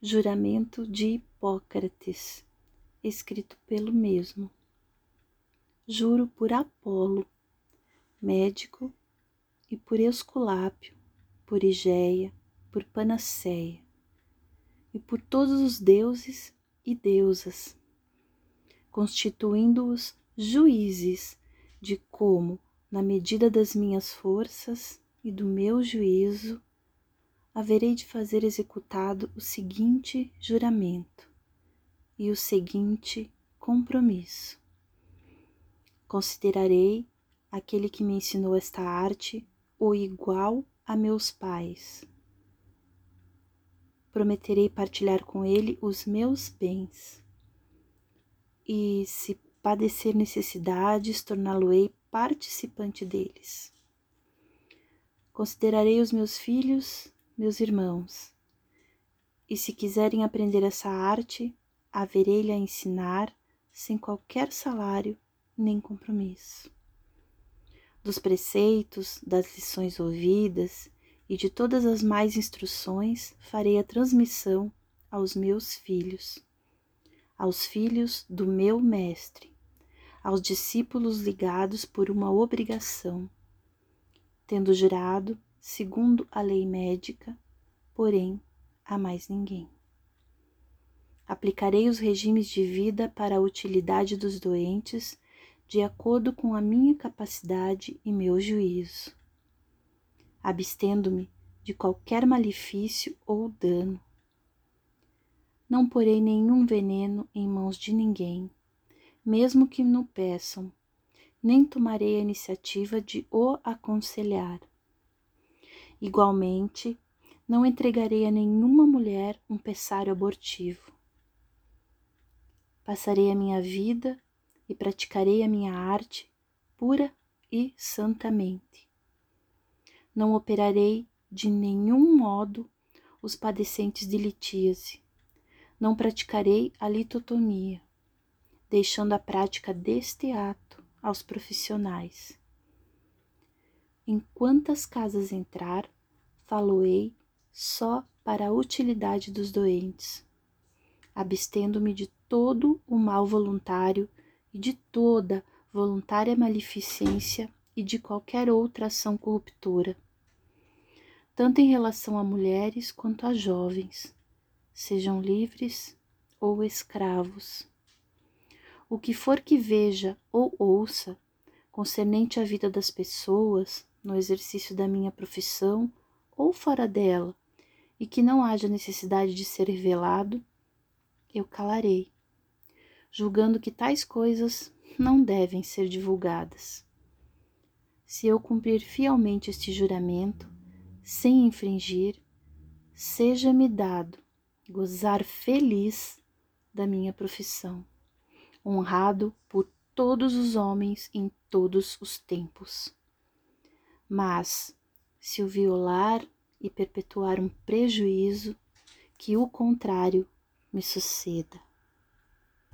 Juramento de Hipócrates, escrito pelo mesmo. Juro por Apolo, médico, e por Esculápio, por Igéia, por Panaceia, e por todos os deuses e deusas, constituindo-os juízes de como, na medida das minhas forças e do meu juízo, haverei de fazer executado o seguinte juramento e o seguinte compromisso. Considerarei aquele que me ensinou esta arte o igual a meus pais. Prometerei partilhar com ele os meus bens. E se padecer necessidades, torná-lo-ei participante deles. Considerarei os meus filhos meus irmãos, e se quiserem aprender essa arte, haverei-lhe a ensinar sem qualquer salário nem compromisso. Dos preceitos, das lições ouvidas e de todas as mais instruções farei a transmissão aos meus filhos, aos filhos do meu Mestre, aos discípulos ligados por uma obrigação, tendo jurado segundo a lei médica, porém a mais ninguém. Aplicarei os regimes de vida para a utilidade dos doentes de acordo com a minha capacidade e meu juízo, abstendo-me de qualquer malefício ou dano. Não porei nenhum veneno em mãos de ninguém, mesmo que no peçam, nem tomarei a iniciativa de o aconselhar Igualmente, não entregarei a nenhuma mulher um pessário abortivo. Passarei a minha vida e praticarei a minha arte pura e santamente. Não operarei de nenhum modo os padecentes de litíase. Não praticarei a litotomia, deixando a prática deste ato aos profissionais. Em quantas casas entrar, faloei só para a utilidade dos doentes, abstendo-me de todo o mal voluntário e de toda voluntária maleficência e de qualquer outra ação corruptora, tanto em relação a mulheres quanto a jovens, sejam livres ou escravos. O que for que veja ou ouça concernente à vida das pessoas, no exercício da minha profissão ou fora dela, e que não haja necessidade de ser revelado, eu calarei, julgando que tais coisas não devem ser divulgadas. Se eu cumprir fielmente este juramento, sem infringir, seja-me dado gozar feliz da minha profissão, honrado por todos os homens em todos os tempos. Mas, se o violar e perpetuar um prejuízo, que o contrário me suceda.